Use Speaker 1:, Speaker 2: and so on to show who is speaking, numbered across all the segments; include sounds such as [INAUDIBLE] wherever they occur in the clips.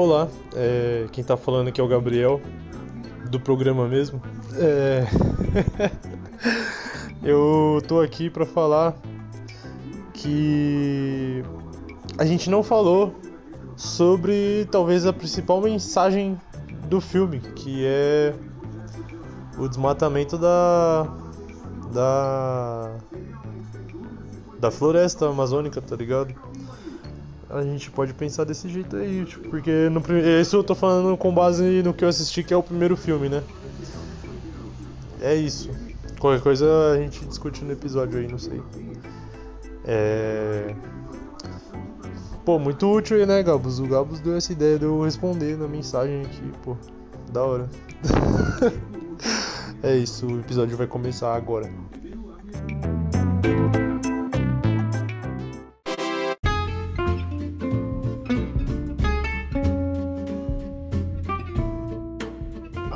Speaker 1: Olá, é, quem tá falando aqui é o Gabriel, do programa mesmo. É... [LAUGHS] Eu tô aqui pra falar que a gente não falou sobre talvez a principal mensagem do filme, que é o desmatamento da da da floresta amazônica, tá ligado? A gente pode pensar desse jeito aí, tipo, porque no isso eu tô falando com base no que eu assisti, que é o primeiro filme, né? É isso. Qualquer coisa a gente discute no episódio aí, não sei. É. Pô, muito útil aí, né, Gabos? O Gabos deu essa ideia de eu responder na mensagem aqui, pô. Da hora. [LAUGHS] é isso, o episódio vai começar agora.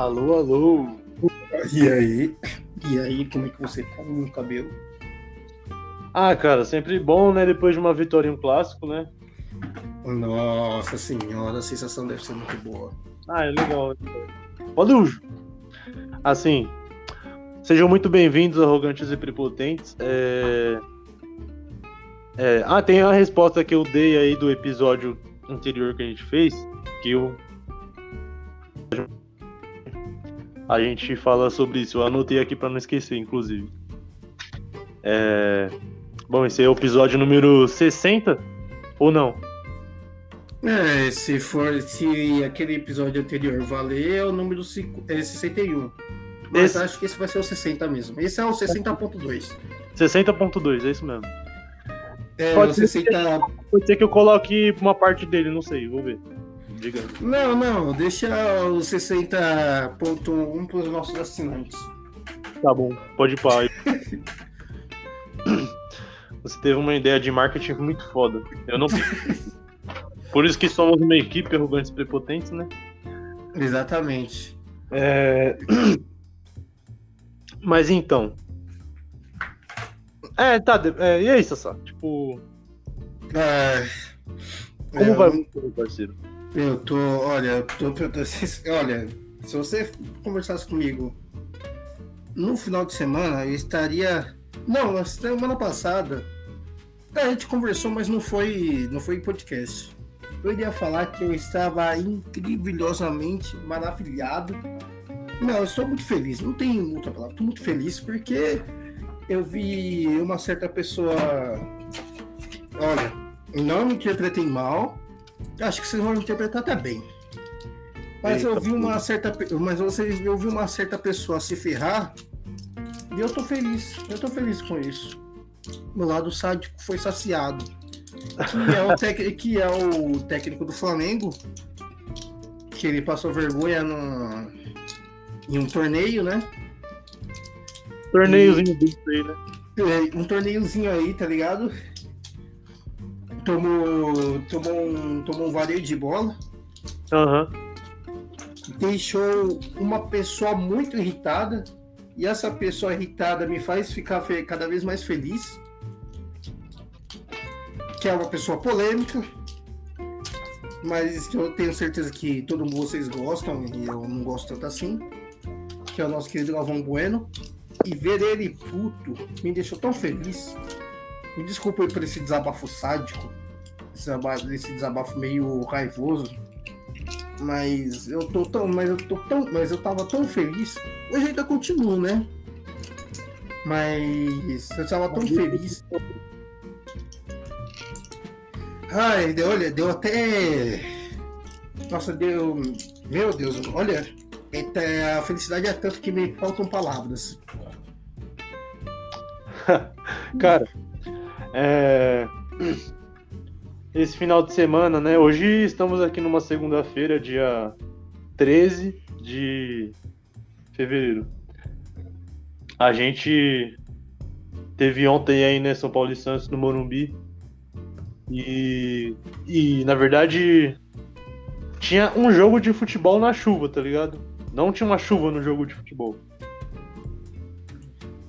Speaker 2: Alô, alô.
Speaker 3: E aí? E aí, como é que você tá no cabelo?
Speaker 2: Ah, cara, sempre bom, né? Depois de uma vitória em um clássico, né?
Speaker 3: Nossa senhora, a sensação deve ser muito boa.
Speaker 2: Ah, é legal. Pode Assim, sejam muito bem-vindos, arrogantes e prepotentes. É... É... Ah, tem a resposta que eu dei aí do episódio anterior que a gente fez, que eu a gente fala sobre isso. Eu anotei aqui para não esquecer, inclusive. É... Bom, esse é o episódio número 60 ou não?
Speaker 3: É, se for se aquele episódio anterior valer, é o número é 61. Mas esse... acho que esse vai ser o 60 mesmo. Esse é o 60.2.
Speaker 2: 60.2, é isso mesmo.
Speaker 3: É, pode, 60... ser,
Speaker 2: pode ser que eu coloque uma parte dele, não sei, vou ver.
Speaker 3: Diga. Não, não, deixa o 60.1 para os nossos assinantes.
Speaker 2: Tá bom, pode ir para. [LAUGHS] Você teve uma ideia de marketing muito foda. Eu não. [LAUGHS] Por isso que somos uma equipe arrogantes e prepotentes, né?
Speaker 3: Exatamente.
Speaker 2: É... [CLEARS THROAT] Mas então. É, tá. É, e aí, Sassá? Tipo.
Speaker 3: É...
Speaker 2: Como é, vai, meu parceiro?
Speaker 3: Eu tô, olha, tô, [LAUGHS] olha, se você conversasse comigo no final de semana, eu estaria, não, na semana passada, a gente conversou, mas não foi, não foi podcast. Eu iria falar que eu estava incrivelosamente maravilhado. Não, eu estou muito feliz, não tem outra palavra, estou muito feliz porque eu vi uma certa pessoa, olha, não me interpretei mal, Acho que vocês vão interpretar até bem. Mas Eita, eu vi uma certa. Mas você eu vi uma certa pessoa se ferrar. E eu tô feliz. Eu tô feliz com isso. Meu lado sádico foi saciado. Que é o, tec... [LAUGHS] que é o técnico do Flamengo. Que ele passou vergonha no... em um torneio, né?
Speaker 2: Torneiozinho e... aí, né?
Speaker 3: É, um torneiozinho aí, tá ligado? Tomou, tomou, um, tomou um vareio de bola.
Speaker 2: Uhum.
Speaker 3: Deixou uma pessoa muito irritada. E essa pessoa irritada me faz ficar cada vez mais feliz. Que é uma pessoa polêmica. Mas que eu tenho certeza que todo mundo vocês gostam. E eu não gosto tanto assim. Que é o nosso querido Galvão Bueno. E ver ele puto me deixou tão feliz. Me desculpa por esse desabafo sádico, esse desabafo meio raivoso, mas eu tô tão, mas eu tô tão, mas eu tava tão feliz. Hoje ainda continuo, né? Mas eu tava tão feliz. Ai, deu, olha, deu até. Nossa, deu. Meu Deus, olha. A felicidade é tanto que me faltam palavras. [LAUGHS]
Speaker 2: Cara, é... Esse final de semana, né? Hoje estamos aqui numa segunda-feira, dia 13 de fevereiro. A gente teve ontem aí, né, São Paulo e Santos no Morumbi. E, e na verdade tinha um jogo de futebol na chuva, tá ligado? Não tinha uma chuva no jogo de futebol.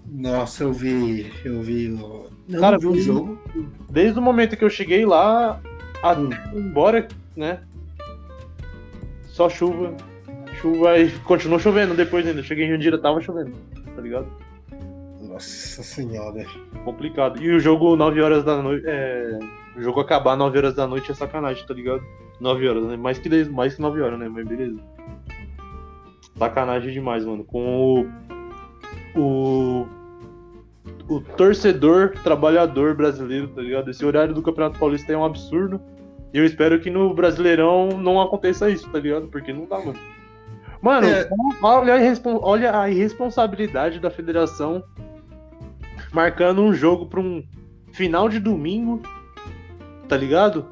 Speaker 3: Nossa, eu vi, eu vi
Speaker 2: Cara, vi o jogo. Desde o momento que eu cheguei lá, a, hum. embora, né? só chuva. Chuva e continuou chovendo depois ainda. Cheguei em Jandira, tava chovendo, tá ligado?
Speaker 3: Nossa senhora.
Speaker 2: Complicado. E o jogo 9 horas da noite. É... O jogo acabar 9 horas da noite é sacanagem, tá ligado? 9 horas, né? Mais que, 10, mais que 9 horas, né? Mas beleza. Sacanagem demais, mano. Com o. O. O torcedor trabalhador brasileiro, tá ligado? Esse horário do Campeonato Paulista é um absurdo. E eu espero que no Brasileirão não aconteça isso, tá ligado? Porque não dá, mano. Mano,
Speaker 3: É.
Speaker 2: olha, a olha a irresponsabilidade da federação marcando um jogo pra um final de domingo, tá ligado?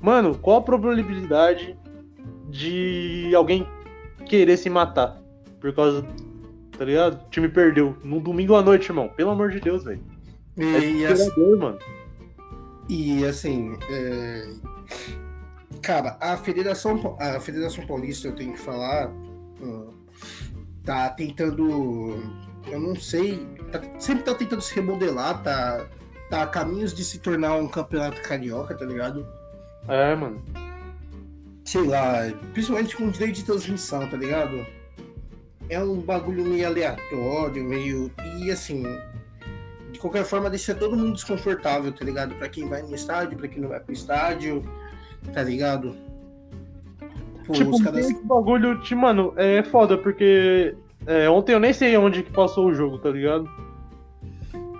Speaker 2: Mano, qual a probabilidade de alguém querer se matar por causa, tá ligado? O time perdeu num domingo à noite, irmão. Pelo amor de Deus, velho. É
Speaker 3: E, assim,
Speaker 2: desesperador, mano.
Speaker 3: e, assim, é, cara, a Federação, a Federação Paulista, eu tenho que falar, hum, tá tentando, eu não sei, tá- sempre tá tentando se remodelar, tá, tá a caminhos de se tornar um campeonato carioca, tá ligado?
Speaker 2: É, mano.
Speaker 3: sei lá, principalmente com direito de transmissão, tá ligado? É um bagulho meio aleatório, meio. E assim, de qualquer forma deixa todo mundo desconfortável, tá ligado? Pra quem vai no estádio, pra quem não vai pro estádio, tá ligado? Pô,
Speaker 2: tipo,
Speaker 3: os caras.
Speaker 2: esse bagulho, tipo, mano, é foda, porque é, ontem eu nem sei onde que passou o jogo, tá ligado?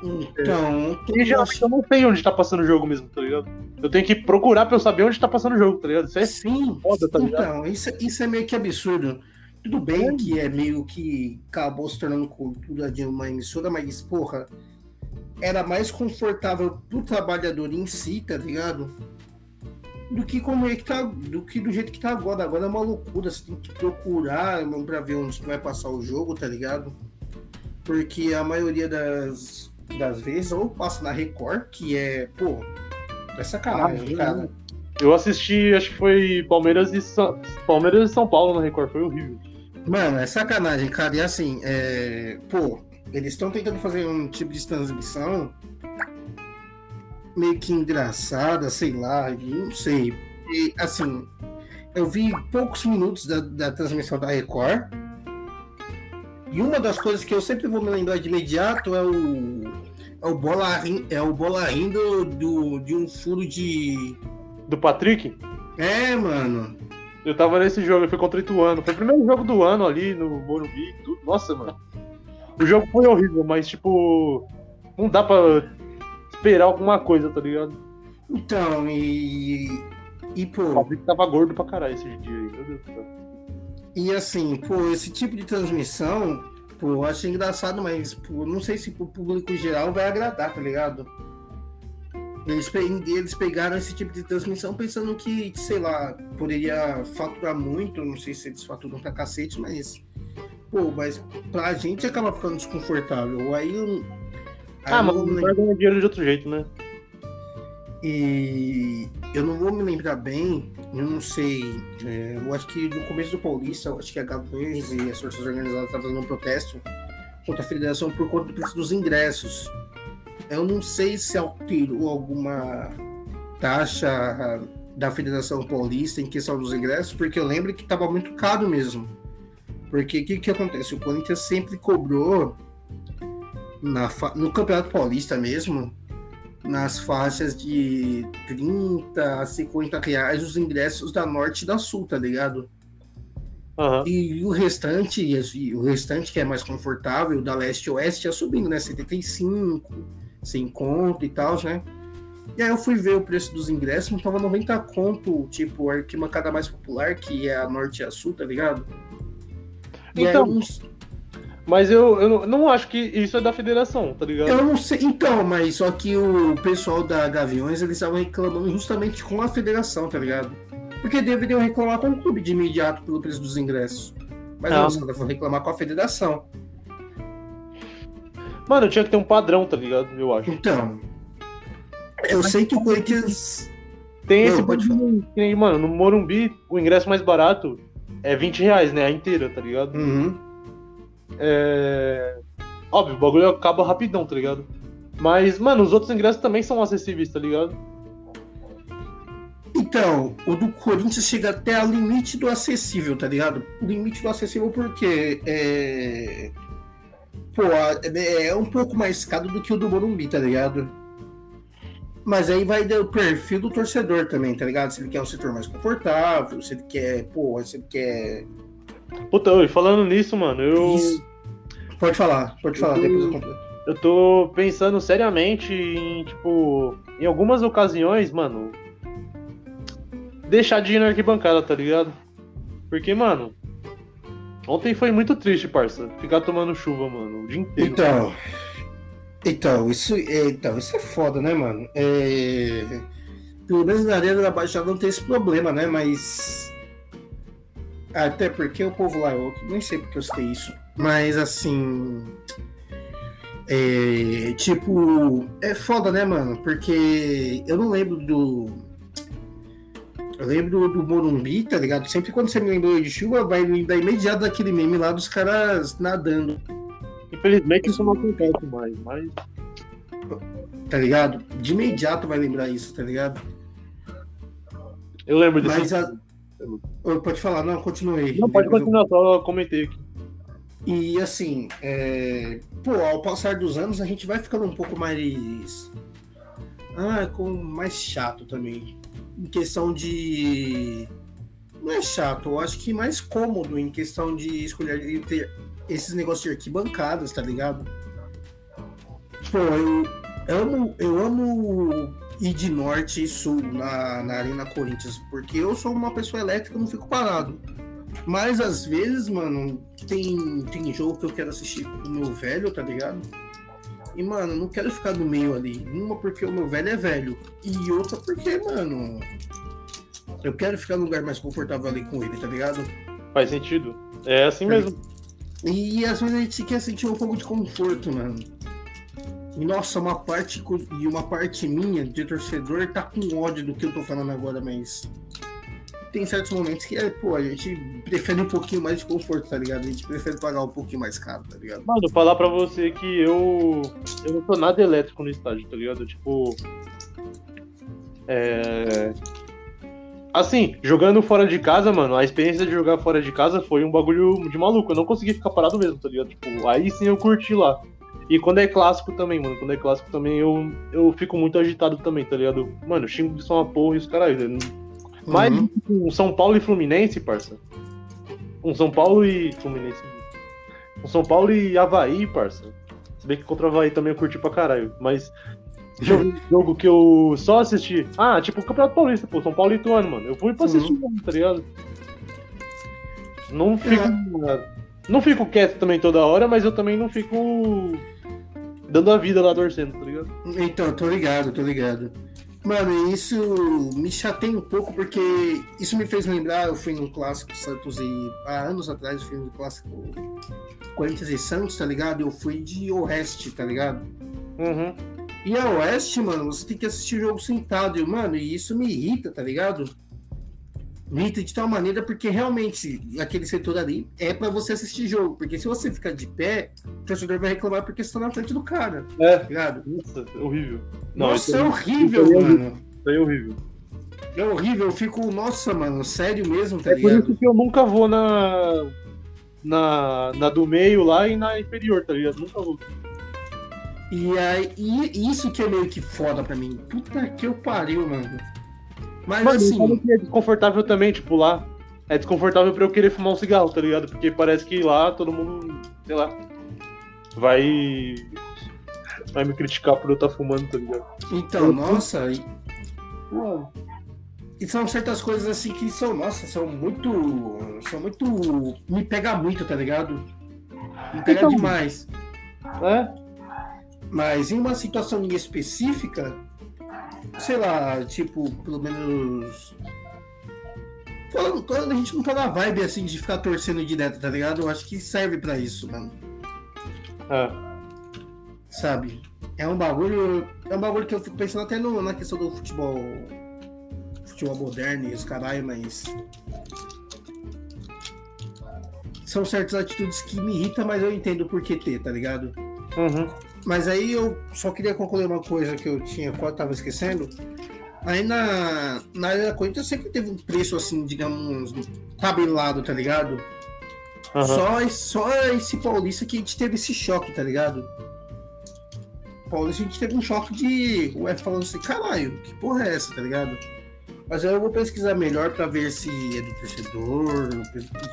Speaker 3: Então, todo
Speaker 2: E eu não sei onde tá passando o jogo mesmo, tá ligado? Eu tenho que procurar pra eu saber onde tá passando o jogo, tá ligado? Isso é
Speaker 3: Sim,
Speaker 2: foda, tá ligado?
Speaker 3: então, isso, isso é meio que absurdo. Tudo bem que é meio que acabou se tornando cultura de uma emissora, mas, porra, era mais confortável pro trabalhador em si, tá ligado? Do que como é que tá, do que do jeito que tá agora. Agora é uma loucura, você tem que procurar pra ver onde vai passar o jogo, tá ligado? Porque a maioria das, das vezes ou passa na Record, que é, pô, é sacanagem,
Speaker 2: Ah,
Speaker 3: cara.
Speaker 2: Eu assisti, acho que foi Palmeiras e São, Palmeiras e São Paulo na Record, foi horrível.
Speaker 3: Mano, é sacanagem, cara. E assim, é... pô, eles estão tentando fazer um tipo de transmissão meio que engraçada, sei lá, não sei. E assim, eu vi poucos minutos da, da transmissão da Record. E uma das coisas que eu sempre vou me lembrar de imediato é o. É o bola, é o bola rindo do, de um furo de.
Speaker 2: Do Patrick,
Speaker 3: É, mano.
Speaker 2: Eu tava nesse jogo, foi contra o Ituano. Foi o primeiro jogo do ano ali no Morumbi. e tudo. Nossa, mano. O jogo foi horrível, mas tipo. Não dá pra esperar alguma coisa, tá ligado?
Speaker 3: Então, e. E,
Speaker 2: O
Speaker 3: pô.
Speaker 2: Patrick tava gordo pra caralho esse dia aí, meu Deus do céu.
Speaker 3: E assim, pô, esse tipo de transmissão, pô, eu acho engraçado, mas pô, não sei se pro público geral vai agradar, tá ligado? Eles, eles pegaram esse tipo de transmissão pensando que, sei lá, poderia faturar muito, não sei se eles faturam pra cacete, mas. Pô, mas pra gente acaba ficando desconfortável. Aí eu. aí
Speaker 2: Ah, mas
Speaker 3: não
Speaker 2: vai ganhar dinheiro de outro jeito, né?
Speaker 3: E eu não vou me lembrar bem, eu não sei. é, eu acho que no começo do Paulista, eu acho que a Gaviões e as forças organizadas estavam fazendo um protesto contra a federação por conta do preço dos ingressos. Eu não sei se alterou alguma taxa da Federação Paulista em questão dos ingressos, porque eu lembro que estava muito caro mesmo. Porque o que, que acontece? O Corinthians sempre cobrou na no Campeonato Paulista mesmo, nas faixas de 30 a 50 reais os ingressos da Norte e da Sul, tá ligado?
Speaker 2: Aham.
Speaker 3: E o restante, e o restante que é mais confortável, da Leste e Oeste, ia subindo, né? 75, sem conto e tal, né? E aí eu fui ver o preço dos ingressos, não tava 90 conto, tipo, a arquibancada mais popular, que é a Norte e a Sul, tá ligado? E
Speaker 2: Então,
Speaker 3: não,
Speaker 2: Mas eu, eu não- não acho que isso é da federação, tá ligado?
Speaker 3: eu não sei, então, mas só que o pessoal da Gaviões, eles estavam reclamando justamente com a federação, tá ligado? Porque deveriam reclamar com o clube de imediato pelo preço dos ingressos. Mas
Speaker 2: Não.
Speaker 3: não, caras vão reclamar com a federação.
Speaker 2: Mano, tinha que ter um padrão, tá ligado? Eu acho.
Speaker 3: Então, eu sei que o Corinthians.
Speaker 2: Tem
Speaker 3: Não,
Speaker 2: esse
Speaker 3: pode
Speaker 2: nem, mano, no Morumbi, o ingresso mais barato é 20 reais, né? A inteira, tá ligado?
Speaker 3: Uhum.
Speaker 2: É. Óbvio, o bagulho acaba rapidão, tá ligado? Mas, mano, os outros ingressos também são acessíveis, tá ligado?
Speaker 3: Então, o do Corinthians chega até o limite do acessível, tá ligado? O limite do acessível porque é. Pô, é, é um pouco mais caro do que o do Morumbi, tá ligado? Mas aí vai do perfil do torcedor também, tá ligado? Se ele quer um setor mais confortável, se ele quer, pô, se ele quer.
Speaker 2: Puta, e falando nisso, mano, eu. Isso.
Speaker 3: Pode falar, pode falar,
Speaker 2: eu,
Speaker 3: depois eu completo.
Speaker 2: Eu tô pensando seriamente em, tipo, em algumas ocasiões, mano, deixar de ir na arquibancada, tá ligado? Porque, mano, ontem foi muito triste, parça, ficar tomando chuva, mano, o dia inteiro.
Speaker 3: Então, então, isso, é, então, isso é foda, né, mano? É... Pelo menos na Arena da Baixada não tem esse problema, né? Mas. Até porque o povo lá, eu nem sei porque eu sei isso. Mas assim. É, tipo, é foda, né, mano? Porque eu não lembro do. Eu lembro do Morumbi, tá ligado? Sempre quando você me lembrou de chuva, vai me dar imediato daquele meme lá dos caras nadando.
Speaker 2: Infelizmente isso não acontece mais, mas.
Speaker 3: Tá ligado? De imediato vai lembrar isso, tá ligado?
Speaker 2: Eu lembro disso.
Speaker 3: Mas a... Pode falar, não, continuei.
Speaker 2: Não, pode continuar, só comentei aqui.
Speaker 3: E assim, é... pô, ao passar dos anos a gente vai ficando um pouco mais. Ah, com mais chato também. Em questão de. Não é chato, eu acho que mais cômodo em questão de escolher ter esses negócios de arquibancadas, tá ligado? Pô, eu amo, eu amo ir de norte e sul na, na Arena Corinthians, porque eu sou uma pessoa elétrica, não fico parado. Mas às vezes, mano, tem, tem jogo que eu quero assistir com o meu velho, tá ligado? E, mano, não quero ficar no meio ali. Uma porque o meu velho é velho. E outra porque, mano. Eu quero ficar no lugar mais confortável ali com ele, tá ligado?
Speaker 2: Faz sentido. É assim mesmo.
Speaker 3: E às vezes a gente quer sentir um pouco de conforto, mano. E nossa, uma parte e uma parte minha de torcedor tá com ódio do que eu tô falando agora, mas tem certos momentos que, é, pô, a gente prefere um pouquinho mais de conforto, tá ligado? A gente prefere pagar um pouquinho mais caro, tá ligado?
Speaker 2: Mano, falar pra você que eu. Eu não sou nada elétrico no estádio, tá ligado? Tipo. É. Assim, jogando fora de casa, mano, a experiência de jogar fora de casa foi um bagulho de maluco. Eu não consegui ficar parado mesmo, tá ligado? Tipo, aí sim eu curti lá. E quando é clássico também, mano, quando é clássico também eu, eu fico muito agitado também, tá ligado? Mano, xingo de só uma porra e os caras. Mas uhum. um São Paulo e Fluminense, parça. Um São Paulo e. Fluminense. Um São Paulo e Havaí, parça. Se bem que contra o Havaí também eu curti pra caralho. Mas. Jogo, [LAUGHS] jogo que eu só assisti. Ah, tipo o Campeonato Paulista, pô, São Paulo e Ituano, mano. Eu fui pra assistir, uhum. tá ligado? Não fico. É. Não fico quieto também toda hora, mas eu também não fico dando a vida lá torcendo, tá ligado?
Speaker 3: Então, tô ligado, tô ligado. Mano, isso me chateia um pouco porque isso me fez lembrar, eu fui num clássico Santos e há anos atrás eu fui no clássico Corinthians e Santos, tá ligado? Eu fui de Oeste, tá ligado?
Speaker 2: Uhum.
Speaker 3: E a Oeste, mano, você tem que assistir o jogo sentado, e, mano, e isso me irrita, tá ligado? Mita de tal maneira porque realmente aquele setor ali é para você assistir jogo. Porque se você ficar de pé, o torcedor vai reclamar porque você tá na frente do cara.
Speaker 2: É. Tá ligado? Nossa, é horrível.
Speaker 3: Não, Nossa, é, é horrível, é mano.
Speaker 2: Isso aí é horrível.
Speaker 3: É horrível, eu fico, nossa, mano, sério mesmo, tá
Speaker 2: é
Speaker 3: ligado?
Speaker 2: Por isso que eu nunca vou na. Na, na do meio lá e na inferior, tá ligado? Nunca vou.
Speaker 3: E, aí, e isso que é meio que foda pra mim. Puta que eu pariu, mano. Mas Mano, assim.
Speaker 2: Que é desconfortável também, tipo, lá. É desconfortável pra eu querer fumar um cigarro, tá ligado? Porque parece que lá todo mundo, sei lá, vai. Vai me criticar por eu estar tá fumando, tá ligado?
Speaker 3: Então, eu... nossa. E... e são certas coisas assim que são, nossa, são muito. São muito. Me pega muito, tá ligado? Me pega então... demais.
Speaker 2: É?
Speaker 3: Mas em uma situação específica, sei lá, tipo, pelo menos. Quando, quando a gente não tá na vibe assim de ficar torcendo direto, tá ligado? Eu acho que serve para isso, mano.
Speaker 2: É.
Speaker 3: Sabe? É um bagulho. É um bagulho que eu fico pensando até no, na questão do futebol. Futebol moderno e os caralho, mas. São certas atitudes que me irritam, mas eu entendo por que ter, tá ligado?
Speaker 2: Uhum.
Speaker 3: Mas aí eu só queria concluir uma coisa que eu tinha, quase estava esquecendo. Aí na, na Arena Corinthians sempre teve um preço assim, digamos, tabelado, tá ligado?
Speaker 2: Aham.
Speaker 3: Só, só esse Paulista que a gente teve esse choque, tá ligado? Paulista a gente teve um choque de. Ué, falando assim, caralho, que porra é essa, tá ligado? Mas aí eu vou pesquisar melhor pra ver se é do torcedor,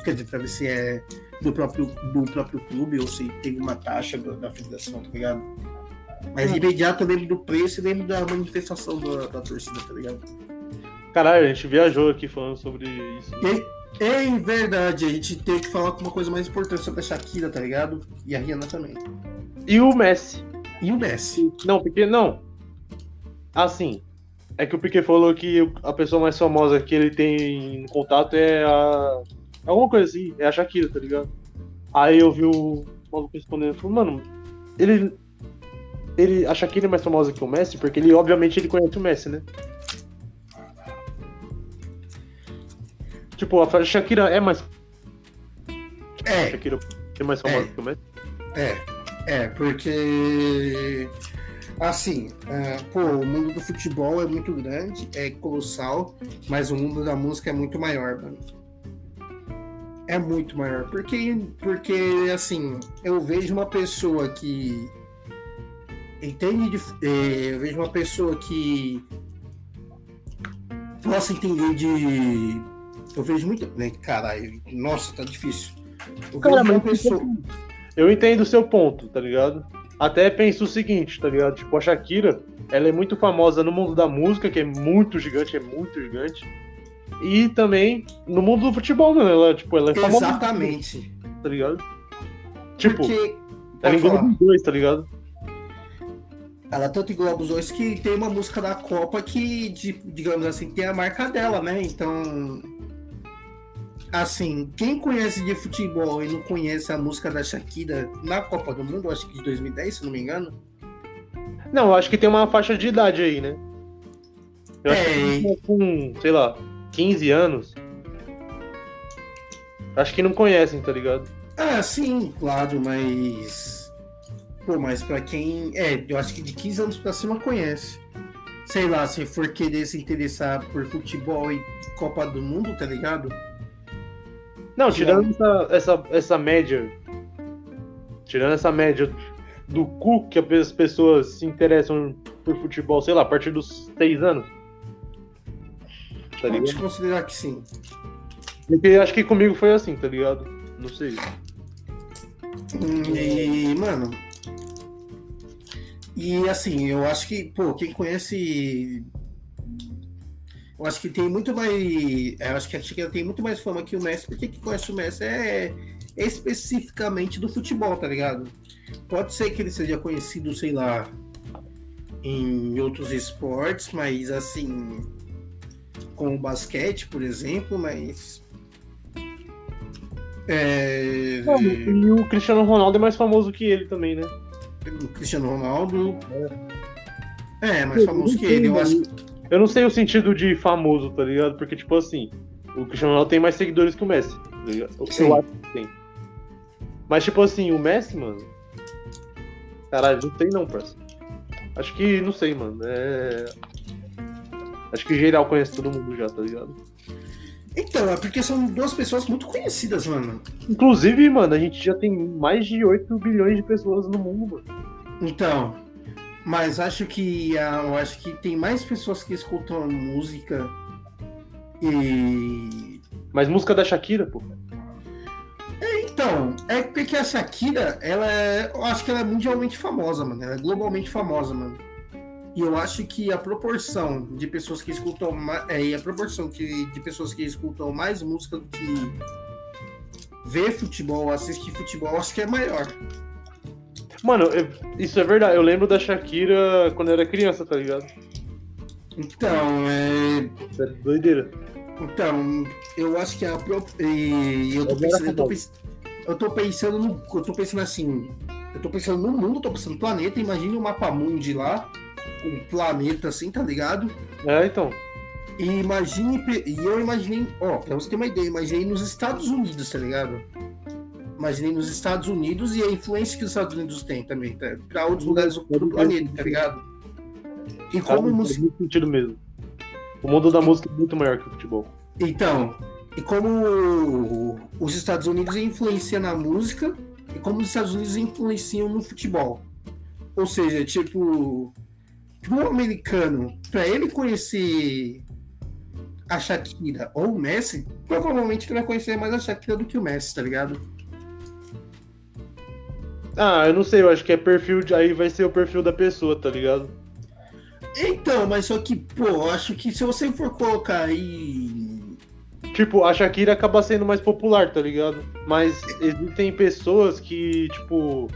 Speaker 3: quer dizer, pra ver se é do próprio, do próprio clube ou se tem uma taxa do- da federação, tá ligado? Mas de imediato eu lembro do preço e lembro da manifestação da, da torcida, tá ligado?
Speaker 2: Caralho, a gente viajou aqui falando sobre isso.
Speaker 3: E, em verdade, a gente tem que falar com uma coisa mais importante sobre a Shakira, tá ligado? E a Rihanna também.
Speaker 2: E o Messi.
Speaker 3: E o Messi.
Speaker 2: Não, porque não. Assim, é que o Piquet falou que a pessoa mais famosa que ele tem em contato é a. Alguma coisa assim, é a Shakira, tá ligado? Aí eu vi o maluco respondendo, falou, mano, ele. Ele, a Shakira é mais famosa que o Messi, porque ele, obviamente, ele conhece o Messi, né? Tipo, a Shakira é mais. A
Speaker 3: É,
Speaker 2: Shakira é mais famosa
Speaker 3: É.
Speaker 2: que o Messi?
Speaker 3: é, é, porque. Assim, é, pô, o mundo do futebol é muito grande, é colossal, mas o mundo da música é muito maior, mano. É muito maior. Porque, porque assim, eu vejo uma pessoa que entende de. é, eu vejo uma pessoa que possa entender de. Eu vejo muito. Né, caralho, nossa, tá difícil. Eu
Speaker 2: Cara,
Speaker 3: vejo uma pessoa.
Speaker 2: Eu entendo o seu ponto, tá ligado? Até penso o seguinte, tá ligado? Tipo, a Shakira, ela é muito famosa no mundo da música, que é muito gigante, é muito gigante. E também no mundo do futebol, mano. Ela, tipo, ela é famosa,
Speaker 3: Exatamente.
Speaker 2: tá ligado? Tipo,
Speaker 3: Porque.
Speaker 2: ela engloba os dois, tá ligado?
Speaker 3: Ela tanto engloba os dois que tem uma música da Copa que, de- digamos assim, tem a marca dela, né? Então. Assim, quem conhece de futebol e não conhece a música da Shakira na Copa do Mundo, acho que de 2010, se não me engano.
Speaker 2: Não, acho que tem uma faixa de idade aí, né? Eu acho
Speaker 3: É.
Speaker 2: que com, sei lá, 15 anos. Acho que não conhecem, tá ligado?
Speaker 3: Ah, sim, claro, mas. Pô, mas pra quem. É, eu acho que de 15 anos pra cima conhece. Sei lá, se for querer se interessar por futebol e Copa do Mundo, tá ligado?
Speaker 2: Não, tirando essa, essa, essa média. Tirando essa média do cu que as pessoas se interessam por futebol, sei lá, a partir dos seis anos. Tá
Speaker 3: Pode
Speaker 2: ligado?
Speaker 3: considerar que sim.
Speaker 2: Porque acho que comigo foi assim, tá ligado? Não sei.
Speaker 3: E, mano. E assim, eu acho que, pô, quem conhece. Eu acho que tem muito mais. Eu acho que a Shakira tem muito mais fama que o Messi, porque quem conhece o Messi é especificamente do futebol, tá ligado? Pode ser que ele seja conhecido, sei lá, em outros esportes, mas assim. Como o basquete, por exemplo, mas. É,
Speaker 2: E o Cristiano Ronaldo é mais famoso que ele também, né?
Speaker 3: o Cristiano Ronaldo. É, mais famoso que ele. Eu acho
Speaker 2: Eu não sei o sentido de famoso, tá ligado? Porque, tipo assim, o Cristiano Ronaldo tem mais seguidores que o Messi, tá ligado? Eu, eu acho que tem. Mas, tipo assim, o Messi, mano. Caralho, não sei não, parça. Acho que, não sei, mano. É. Acho que geral conhece todo mundo já, tá ligado?
Speaker 3: Então, é porque são duas pessoas muito conhecidas, mano.
Speaker 2: Inclusive, mano, a gente já tem mais de 8 bilhões de pessoas no mundo, mano.
Speaker 3: Então, mas acho que ah, eu acho que tem mais pessoas que escutam música e
Speaker 2: Mas música da Shakira, pô.
Speaker 3: então, é porque a Shakira, ela é, eu acho que ela é mundialmente famosa, mano. Ela é globalmente famosa, mano. E eu acho que a proporção de pessoas que escutam mais, é, e a proporção que, de pessoas que escutam mais música do que vê futebol, assiste futebol, acho que é maior.
Speaker 2: Mano, eu- isso é verdade. Eu lembro da Shakira quando eu era criança, tá ligado?
Speaker 3: Então, é,
Speaker 2: É doideira.
Speaker 3: Então, eu acho que a e eu tô pensando, eu tô,
Speaker 2: famoso.
Speaker 3: pens- eu tô pensando no, eu tô pensando assim, eu tô pensando no mundo, eu tô pensando no planeta, imagine o mapa mundi lá, um planeta assim, tá ligado?
Speaker 2: É, então.
Speaker 3: E imagine, e eu imaginei, ó, pra você ter uma ideia, imaginei nos Estados Unidos, tá ligado? Imaginei nos Estados Unidos e a influência que os Estados Unidos têm também, tá? Pra outros lugares do do planeta, tá ligado? E como,
Speaker 2: faz
Speaker 3: música,
Speaker 2: muito sentido mesmo. O mundo da música é muito maior que o futebol.
Speaker 3: Então, e como os Estados Unidos influenciam na música e como os Estados Unidos influenciam no futebol. Ou seja, tipo, para um americano, para ele conhecer a Shakira ou o Messi, provavelmente ele vai conhecer mais a Shakira do que o Messi, tá ligado?
Speaker 2: Ah, eu não sei, eu acho que é perfil de. Aí vai ser o perfil da pessoa, tá ligado?
Speaker 3: Então, mas só que, pô, eu acho que se você for colocar aí.
Speaker 2: Tipo, a Shakira acaba sendo mais popular, tá ligado? Mas existem pessoas que, tipo.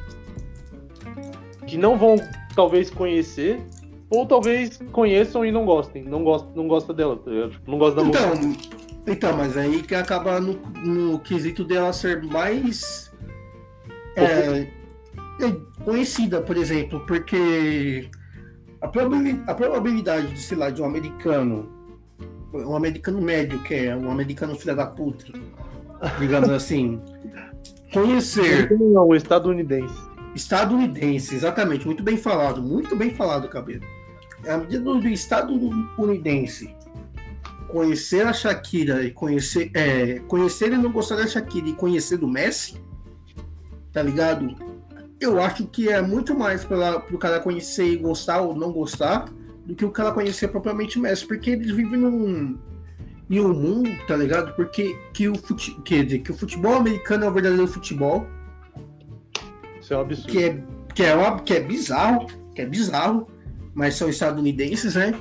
Speaker 2: que não vão talvez conhecer. Ou talvez conheçam e não gostem. Não gosta, não gosta dela, tá ligado? Tipo, não gosta da
Speaker 3: Então,
Speaker 2: música.
Speaker 3: então, mas aí que acaba no, no quesito dela ser mais. é, é, conhecida, por exemplo, porque a probabili- a probabilidade de, sei lá, de um americano, um americano médio, que é um americano filha da puta, digamos [LAUGHS] assim, conhecer
Speaker 2: Não, o estadunidense.
Speaker 3: estadunidense, exatamente, muito bem falado, muito bem falado, cabelo. A medida do do estadunidense conhecer a Shakira e conhecer, é, conhecer e não gostar da Shakira e conhecer do Messi, tá ligado? Eu acho que é muito mais para o cara conhecer e gostar ou não gostar do que o cara conhecer propriamente o Messi, porque eles vivem num em um mundo, tá ligado? Porque que o, fute, dizer, que o futebol americano é o verdadeiro futebol,
Speaker 2: Isso é um absurdo.
Speaker 3: que é, que é, uma- que é bizarro, que é bizarro, mas são estadunidenses, né?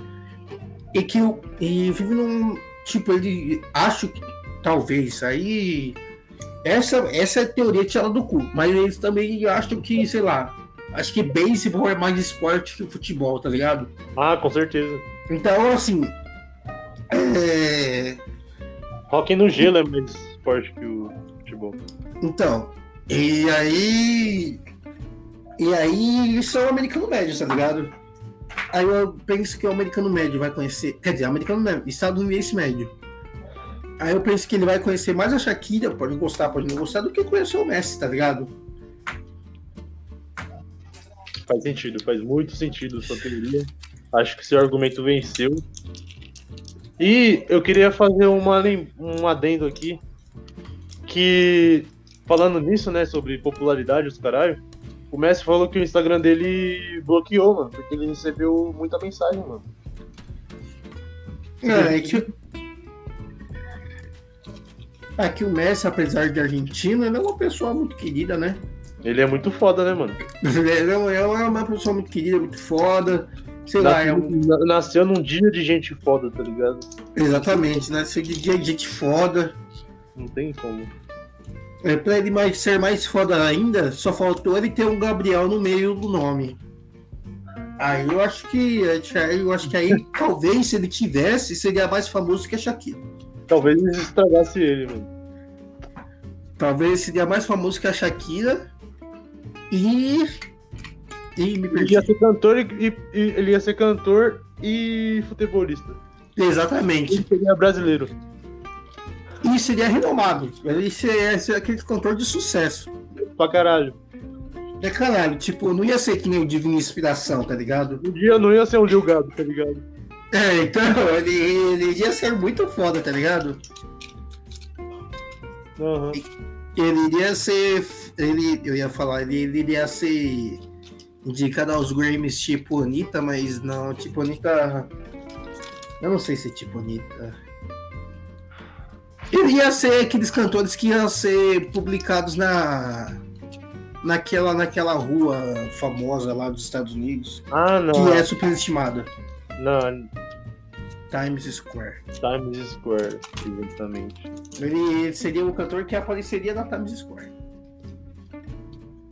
Speaker 3: E que o- e vive num. Tipo, ele. Acho que. Talvez. Aí. Essa, essa é a teoria tirada do cu. Mas eles também acham que, sei lá. Acho que beisebol é mais esporte que o futebol, tá ligado?
Speaker 2: Ah, com certeza.
Speaker 3: Então, assim. É.
Speaker 2: Rock no gelo é mais forte que o futebol.
Speaker 3: Então, e aí. E aí, isso é o americano médio, tá ligado? Aí eu penso que o americano médio vai conhecer. Quer dizer, americano médio, estadunidense médio. Aí eu penso que ele vai conhecer mais a Shakira, pode gostar, pode não gostar, do que conhecer o Messi, tá ligado?
Speaker 2: Faz sentido, faz muito sentido sua teoria. Acho que seu argumento venceu. E eu queria fazer uma, um adendo aqui. Que, falando nisso, né, sobre popularidade, os caralho, o Messi falou que o Instagram dele bloqueou, mano, porque ele recebeu muita mensagem, mano.
Speaker 3: É, é que. É que o Messi, apesar de argentino, ele é uma pessoa muito querida, né?
Speaker 2: Ele é muito foda, né, mano? [LAUGHS]
Speaker 3: Ele é é uma pessoa muito querida, muito foda. Sei lá, é um,
Speaker 2: Nasceu, nasceu num dia de gente foda, tá ligado?
Speaker 3: exatamente? Ser de dia de gente foda.
Speaker 2: Não tem como.
Speaker 3: É, pra ele mais, ser mais foda ainda, só faltou ele ter um Gabriel no meio do nome. Aí eu acho que. aí Eu acho que aí, talvez, se ele tivesse, seria mais famoso que a Shakira.
Speaker 2: Talvez estragasse ele, mano.
Speaker 3: Talvez seria mais famoso que a Shakira. E. E me
Speaker 2: Ele ia ser cantor e, e- e- ele ia ser cantor e futebolista.
Speaker 3: Exatamente.
Speaker 2: Ele seria brasileiro.
Speaker 3: E seria renomado. Ele seria, seria aquele cantor de sucesso.
Speaker 2: Pra caralho.
Speaker 3: É caralho, tipo, não ia ser que nem o Divina Inspiração, tá ligado?
Speaker 2: Um dia não ia ser um julgado, tá ligado?
Speaker 3: É, então, [LAUGHS] ele, ele ia ser muito foda, tá ligado?
Speaker 2: Aham.
Speaker 3: Ele iria ser. Ele, eu ia falar, ele, ele iria ser indicado aos Grammys tipo Anitta, mas não, tipo Anitta. Eu não sei se é tipo Anitta. Ele ia ser aqueles cantores que iam ser publicados na. Naquela, naquela rua famosa lá dos Estados Unidos,
Speaker 2: Ah, não.
Speaker 3: que é superestimada.
Speaker 2: Não,
Speaker 3: Times Square.
Speaker 2: Times Square, exatamente.
Speaker 3: Ele seria o cantor que apareceria na Times Square.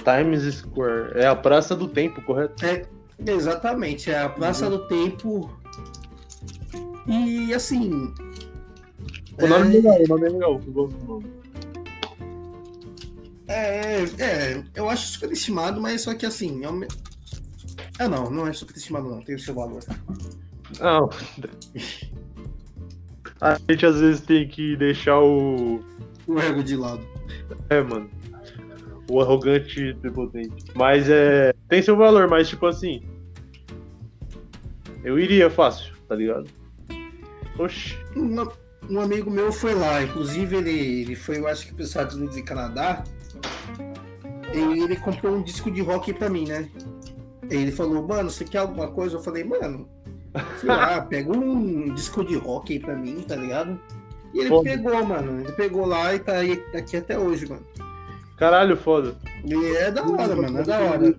Speaker 2: Times Square. É a Praça do Tempo, correto?
Speaker 3: É, exatamente, é a Praça do Tempo. E assim.
Speaker 2: O nome é
Speaker 3: é,
Speaker 2: legal, o nome é legal. Eu gosto do nome.
Speaker 3: é, é, eu acho superestimado, mas só que assim. É um... Ah, não, não é superestimado, não, tem o seu valor.
Speaker 2: Não. A gente às vezes tem que deixar o.
Speaker 3: O ego de lado.
Speaker 2: É, mano. O arrogante prepotente. Mas é. Tem seu valor, mas tipo assim. Eu iria fácil, tá ligado? Oxi.
Speaker 3: Um, um amigo meu foi lá, inclusive ele, ele foi, eu acho que para os Estados Unidos e Canadá. E ele comprou um disco de rock pra mim, né? Ele falou, mano, você quer alguma coisa? Eu falei, mano, sei lá, pega um disco de rock aí pra mim, tá ligado? E ele
Speaker 2: Foda.
Speaker 3: pegou, mano. Ele pegou lá e tá aí, tá aqui até hoje, mano.
Speaker 2: Caralho, foda.
Speaker 3: E é da hora, mano, é da hora.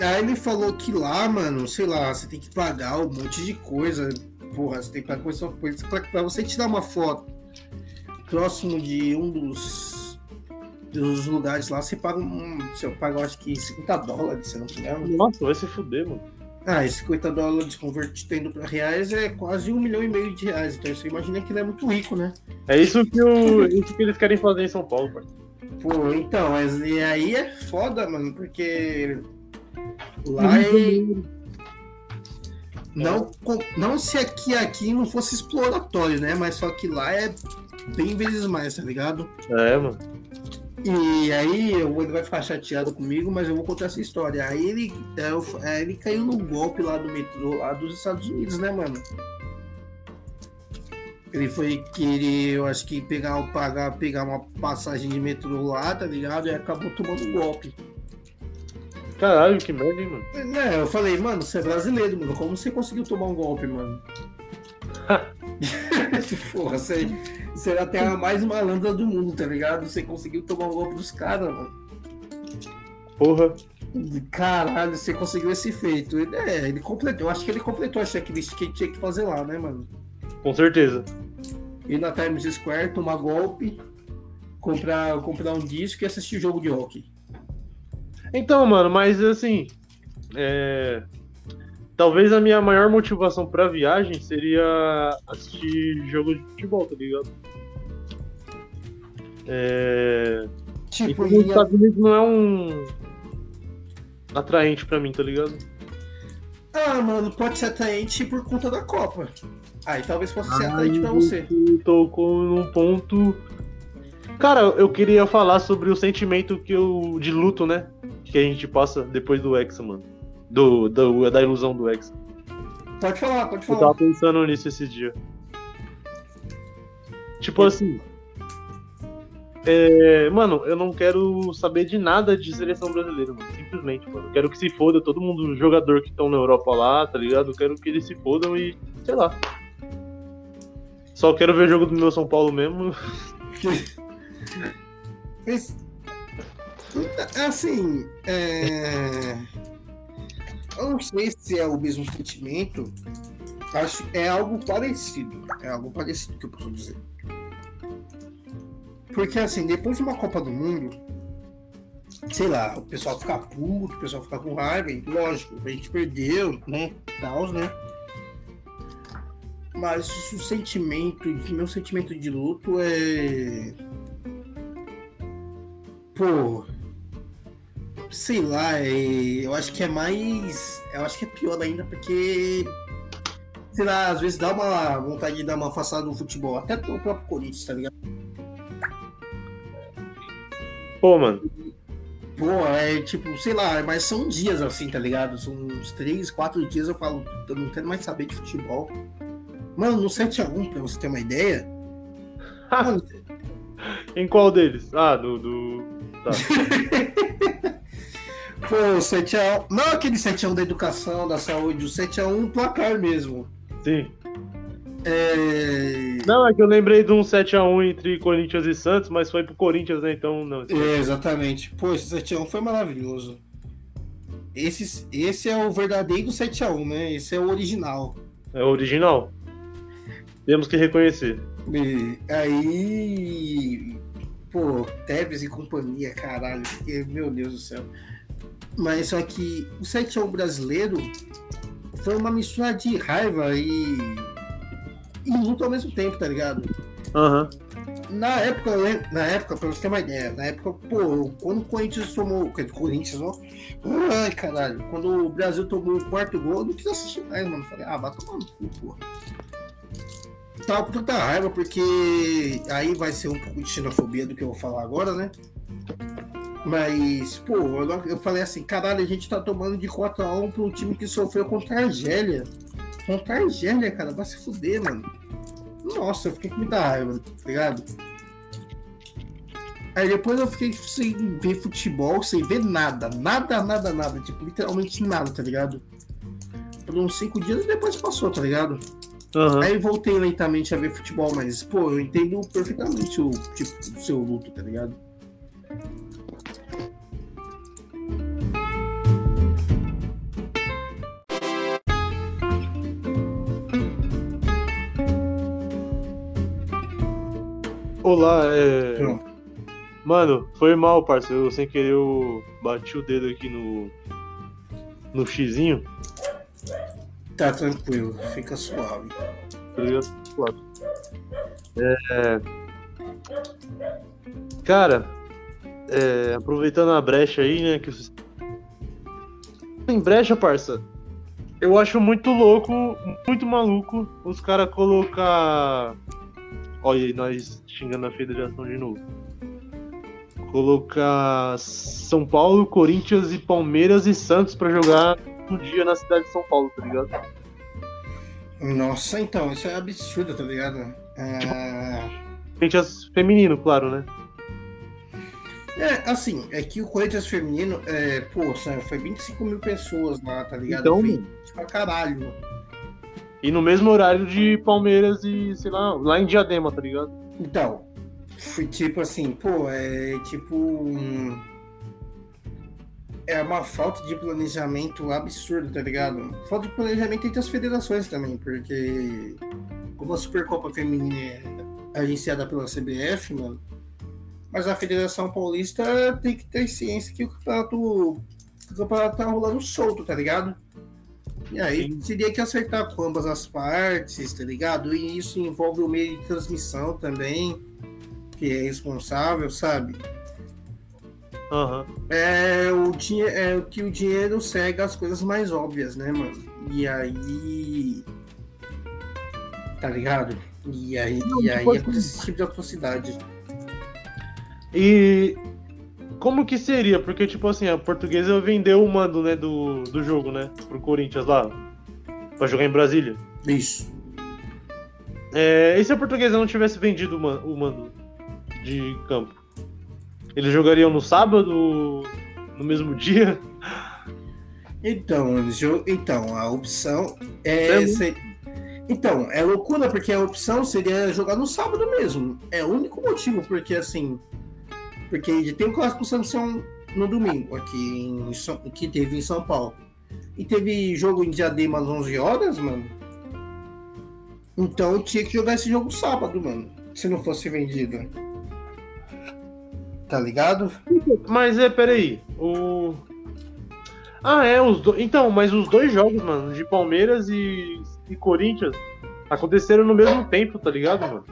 Speaker 3: Aí ele falou que lá, mano, sei lá, você tem que pagar um monte de coisa. Porra, você tem que pagar coisa coisa pra, pra você tirar uma foto próximo de um dos, dos lugares lá, você paga um. Você paga, eu acho que 50 dólares, se eu não me engano.
Speaker 2: Nossa, vai se fuder, mano.
Speaker 3: Ah, e 50 dólares convertendo para reais é quase um milhão e meio de reais. Então você imagina que ele é muito rico, né?
Speaker 2: É isso que, o, isso que eles querem fazer em São Paulo, parceiro.
Speaker 3: Pô, então, mas e aí é foda, mano, porque lá é. Não, não se aqui aqui não fosse exploratório, né? Mas só que lá é bem vezes mais, tá ligado?
Speaker 2: É, mano.
Speaker 3: E aí eu- ele vai ficar chateado comigo, mas eu vou contar essa história. Aí ele, é, eu- é, ele caiu no golpe lá do metrô, lá dos Estados Unidos, né, mano? Ele foi querer, eu acho que pegar, pagar, pegar uma passagem de metrô lá, tá ligado? E acabou tomando um golpe.
Speaker 2: Caralho, que merda, hein, mano.
Speaker 3: É, eu falei, mano, você é brasileiro, mano. Como você conseguiu tomar um golpe, mano? [LAUGHS] [LAUGHS] Porra, você, você era a terra mais malandra do mundo, tá ligado? Você conseguiu tomar um golpe dos caras, mano.
Speaker 2: Porra.
Speaker 3: Caralho, você conseguiu esse feito. Ele, é, ele completou. Eu acho que ele completou a checklist que ele tinha que fazer lá, né, mano?
Speaker 2: Com certeza.
Speaker 3: Ir na Times Square, tomar golpe, comprar, comprar um disco e assistir jogo de hockey.
Speaker 2: Então, mano, mas assim. É... Talvez a minha maior motivação pra viagem seria assistir jogo de futebol, tá ligado? É...
Speaker 3: Tipo,
Speaker 2: os
Speaker 3: ia-
Speaker 2: Estados Unidos não é um atraente pra mim, tá ligado?
Speaker 3: ah, mano, pode ser atraente por conta da Copa. Aí talvez possa ser atraente pra você
Speaker 2: Tocou num ponto. Cara, eu queria falar sobre o sentimento que eu, de luto, né? Que a gente passa depois do Hexa, mano. Do, do- da ilusão do Hexa.
Speaker 3: Pode falar, pode
Speaker 2: Eu
Speaker 3: falar.
Speaker 2: tava pensando nisso esse dia. Tipo assim. é, mano, eu não quero saber de nada de seleção brasileira, mano. Simplesmente, mano. Eu quero que se foda todo mundo, jogador que estão na Europa lá, tá ligado? Eu quero que eles se fodam e. sei lá. Só quero ver o jogo do meu São Paulo mesmo. [LAUGHS]
Speaker 3: Mas, assim, é... eu não sei se é o mesmo sentimento. Acho que é algo parecido. É algo parecido que eu posso dizer. Porque, assim, depois de uma Copa do Mundo, sei lá, o pessoal fica puto, o pessoal fica com raiva, lógico, a gente perdeu, né? Tal, né? Mas o sentimento, meu sentimento de luto é pô, sei lá, é, eu acho que é mais, eu acho que é pior ainda porque, sei lá, às vezes dá uma vontade de dar uma afastada no futebol, até pro próprio Corinthians, tá ligado?
Speaker 2: Pô, mano.
Speaker 3: Pô, é tipo, sei lá, mas são dias assim, tá ligado? São uns três, quatro dias eu falo, eu não quero mais saber de futebol. Mano, no 7x1, pra você ter uma ideia, [LAUGHS] mano,
Speaker 2: Em qual deles? Ah, do. do... Tá. [LAUGHS]
Speaker 3: pô, 7x1, não aquele 7x1 da educação, da saúde, o 7x1 placar mesmo.
Speaker 2: Sim.
Speaker 3: É...
Speaker 2: Não, é que eu lembrei de um 7x1 entre Corinthians e Santos, mas foi pro Corinthians, né? Então, não.
Speaker 3: É, exatamente. Pô, esse 7x1 foi maravilhoso. Esse, esse é o verdadeiro 7x1, né? Esse é o original.
Speaker 2: É o original. Temos que reconhecer.
Speaker 3: E aí. Pô, Tevez e companhia, caralho. Meu Deus do céu. Mas só que o 7x1 brasileiro foi uma mistura de raiva e. e luta ao mesmo tempo, tá ligado?
Speaker 2: Aham.
Speaker 3: Na época, na época, pra você ter uma ideia, na época, pô, quando o Corinthians tomou. quer dizer, Corinthians, ó. Ai, caralho. Quando o Brasil tomou o quarto gol, eu não quis assistir mais, mano. Falei, ah, vai tomar no cu, pô. Tava com tanta raiva, porque aí vai ser um pouco de xenofobia do que eu vou falar agora, né? Mas, pô, eu, falei assim, caralho, a gente tá tomando de 4x1 pra um time que sofreu contra a Argélia. contra a Argélia, cara. Vai se fuder, mano. Nossa, eu fiquei com muita raiva, tá ligado? Aí depois eu fiquei sem ver futebol, sem ver nada. Nada, nada, nada. Tipo, literalmente nada, tá ligado? Por uns cinco dias e depois passou, tá ligado?
Speaker 2: Aham.
Speaker 3: Aí voltei lentamente a ver futebol, mas, pô, eu entendo perfeitamente o tipo o seu luto, tá ligado?
Speaker 2: Olá, é.
Speaker 3: Pronto.
Speaker 2: Mano, foi mal, parceiro. Eu, sem querer eu bati o dedo aqui no. No xizinho.
Speaker 3: Tá tranquilo, fica suave.
Speaker 2: tá ligado? Claro. É... Cara, é, aproveitando a brecha aí, né? Que... Em brecha, parça. Eu acho muito louco, muito maluco os caras colocar. Olha aí, nós xingando a federação de novo. Colocar São Paulo, Corinthians e Palmeiras e Santos pra jogar um dia na cidade de São Paulo, tá ligado?
Speaker 3: Nossa, então, isso é absurdo, tá ligado? É...
Speaker 2: Corinthians feminino, claro, né?
Speaker 3: É, assim, é que o Corinthians feminino, é, pô, foi 25 mil pessoas lá, tá ligado?
Speaker 2: Então,
Speaker 3: foi pra caralho.
Speaker 2: E no mesmo horário de Palmeiras e, sei lá, lá em Diadema, tá ligado?
Speaker 3: Então, foi tipo assim, pô, é tipo. um- É uma falta de planejamento absurdo, tá ligado? Falta de planejamento entre as federações também, porque como a Supercopa Feminina é agenciada pela CBF, mano, mas a Federação Paulista tem que ter ciência que o campeonato, o campeonato tá rolando solto, tá ligado? E aí
Speaker 2: Sim.
Speaker 3: teria que acertar com ambas as partes, tá ligado? E isso envolve o meio de transmissão também, que é responsável, sabe?
Speaker 2: Aham.
Speaker 3: É o, é o que o dinheiro cega as coisas mais óbvias, né, mano? E aí. Tá ligado? E aí,
Speaker 2: Não,
Speaker 3: e aí
Speaker 2: tipo
Speaker 3: acontece esse tipo de atrocidade.
Speaker 2: E como que seria? Porque, tipo assim, a portuguesa vendeu o mando, né, do, do jogo, né, pro Corinthians lá, pra jogar em Brasília.
Speaker 3: Isso.
Speaker 2: É, e se a portuguesa não tivesse vendido o man- o mando de campo? Eles jogariam no sábado, no mesmo [LAUGHS] dia?
Speaker 3: Então, então a opção
Speaker 2: É
Speaker 3: é.
Speaker 2: muito-
Speaker 3: se- Então, é loucura, porque a opção seria jogar no sábado mesmo. É o único motivo, porque assim. Porque tem o clássico Sanção no domingo, aqui em que teve em São Paulo. E teve jogo em Diadema às 11 horas, mano. Então tinha que jogar esse jogo sábado, mano. Se não fosse vendido. Tá ligado?
Speaker 2: Mas é, peraí, o... Ah, é, os. Então, mas os dois jogos, mano, de Palmeiras e, e Corinthians, aconteceram no mesmo tempo, tá ligado, mano?